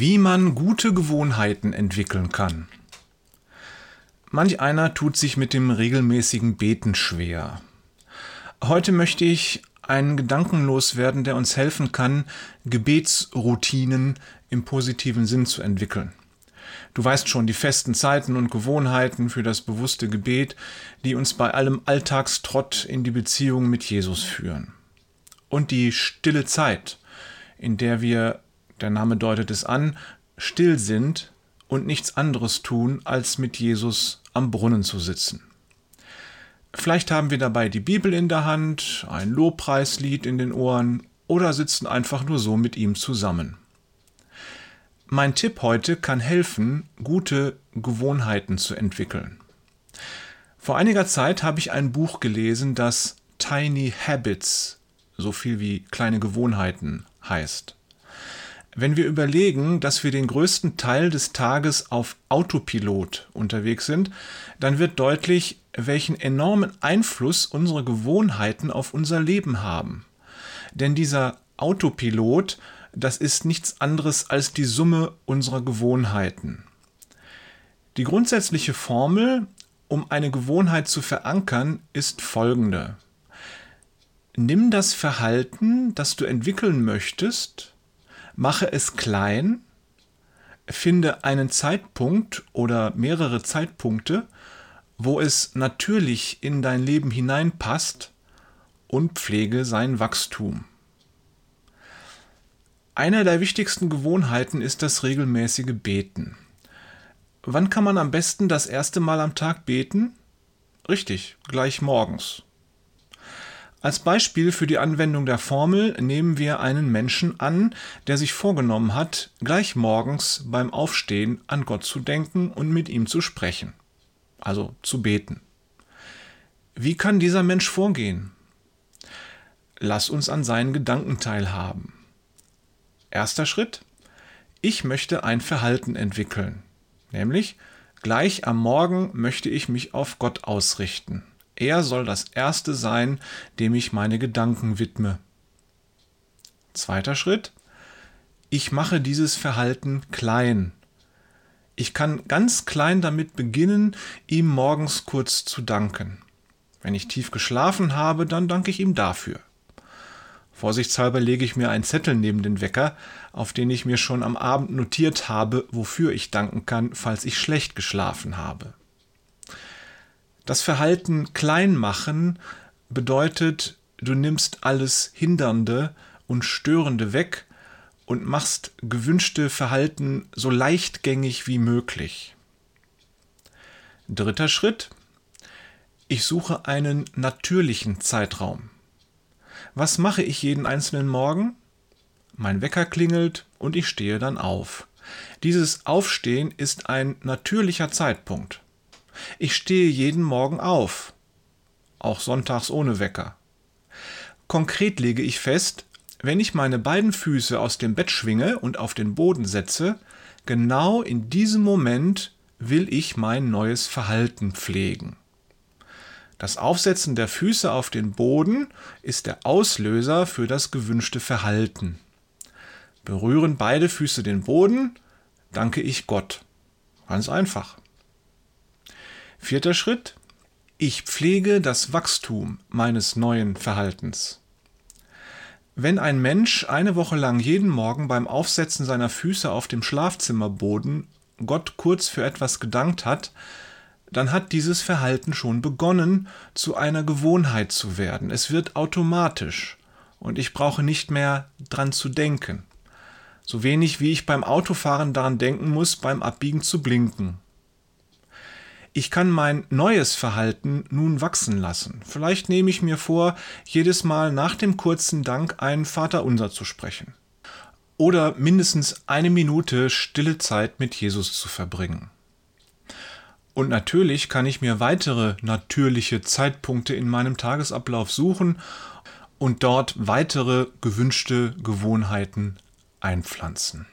Wie man gute Gewohnheiten entwickeln kann. Manch einer tut sich mit dem regelmäßigen Beten schwer. Heute möchte ich einen Gedanken loswerden, der uns helfen kann, Gebetsroutinen im positiven Sinn zu entwickeln. Du weißt schon die festen Zeiten und Gewohnheiten für das bewusste Gebet, die uns bei allem Alltagstrott in die Beziehung mit Jesus führen. Und die stille Zeit, in der wir der Name deutet es an, still sind und nichts anderes tun, als mit Jesus am Brunnen zu sitzen. Vielleicht haben wir dabei die Bibel in der Hand, ein Lobpreislied in den Ohren oder sitzen einfach nur so mit ihm zusammen. Mein Tipp heute kann helfen, gute Gewohnheiten zu entwickeln. Vor einiger Zeit habe ich ein Buch gelesen, das Tiny Habits, so viel wie kleine Gewohnheiten heißt. Wenn wir überlegen, dass wir den größten Teil des Tages auf Autopilot unterwegs sind, dann wird deutlich, welchen enormen Einfluss unsere Gewohnheiten auf unser Leben haben. Denn dieser Autopilot, das ist nichts anderes als die Summe unserer Gewohnheiten. Die grundsätzliche Formel, um eine Gewohnheit zu verankern, ist folgende. Nimm das Verhalten, das du entwickeln möchtest, Mache es klein, finde einen Zeitpunkt oder mehrere Zeitpunkte, wo es natürlich in dein Leben hineinpasst und pflege sein Wachstum. Einer der wichtigsten Gewohnheiten ist das regelmäßige Beten. Wann kann man am besten das erste Mal am Tag beten? Richtig, gleich morgens. Als Beispiel für die Anwendung der Formel nehmen wir einen Menschen an, der sich vorgenommen hat, gleich morgens beim Aufstehen an Gott zu denken und mit ihm zu sprechen, also zu beten. Wie kann dieser Mensch vorgehen? Lass uns an seinen Gedanken teilhaben. Erster Schritt. Ich möchte ein Verhalten entwickeln, nämlich gleich am Morgen möchte ich mich auf Gott ausrichten. Er soll das Erste sein, dem ich meine Gedanken widme. Zweiter Schritt. Ich mache dieses Verhalten klein. Ich kann ganz klein damit beginnen, ihm morgens kurz zu danken. Wenn ich tief geschlafen habe, dann danke ich ihm dafür. Vorsichtshalber lege ich mir einen Zettel neben den Wecker, auf den ich mir schon am Abend notiert habe, wofür ich danken kann, falls ich schlecht geschlafen habe. Das Verhalten klein machen bedeutet, du nimmst alles Hindernde und Störende weg und machst gewünschte Verhalten so leichtgängig wie möglich. Dritter Schritt. Ich suche einen natürlichen Zeitraum. Was mache ich jeden einzelnen Morgen? Mein Wecker klingelt und ich stehe dann auf. Dieses Aufstehen ist ein natürlicher Zeitpunkt. Ich stehe jeden Morgen auf, auch sonntags ohne Wecker. Konkret lege ich fest, wenn ich meine beiden Füße aus dem Bett schwinge und auf den Boden setze, genau in diesem Moment will ich mein neues Verhalten pflegen. Das Aufsetzen der Füße auf den Boden ist der Auslöser für das gewünschte Verhalten. Berühren beide Füße den Boden, danke ich Gott. Ganz einfach. Vierter Schritt. Ich pflege das Wachstum meines neuen Verhaltens. Wenn ein Mensch eine Woche lang jeden Morgen beim Aufsetzen seiner Füße auf dem Schlafzimmerboden Gott kurz für etwas gedankt hat, dann hat dieses Verhalten schon begonnen, zu einer Gewohnheit zu werden. Es wird automatisch und ich brauche nicht mehr dran zu denken. So wenig wie ich beim Autofahren daran denken muss, beim Abbiegen zu blinken ich kann mein neues Verhalten nun wachsen lassen. Vielleicht nehme ich mir vor, jedes Mal nach dem kurzen Dank ein Vaterunser zu sprechen. Oder mindestens eine Minute stille Zeit mit Jesus zu verbringen. Und natürlich kann ich mir weitere natürliche Zeitpunkte in meinem Tagesablauf suchen und dort weitere gewünschte Gewohnheiten einpflanzen.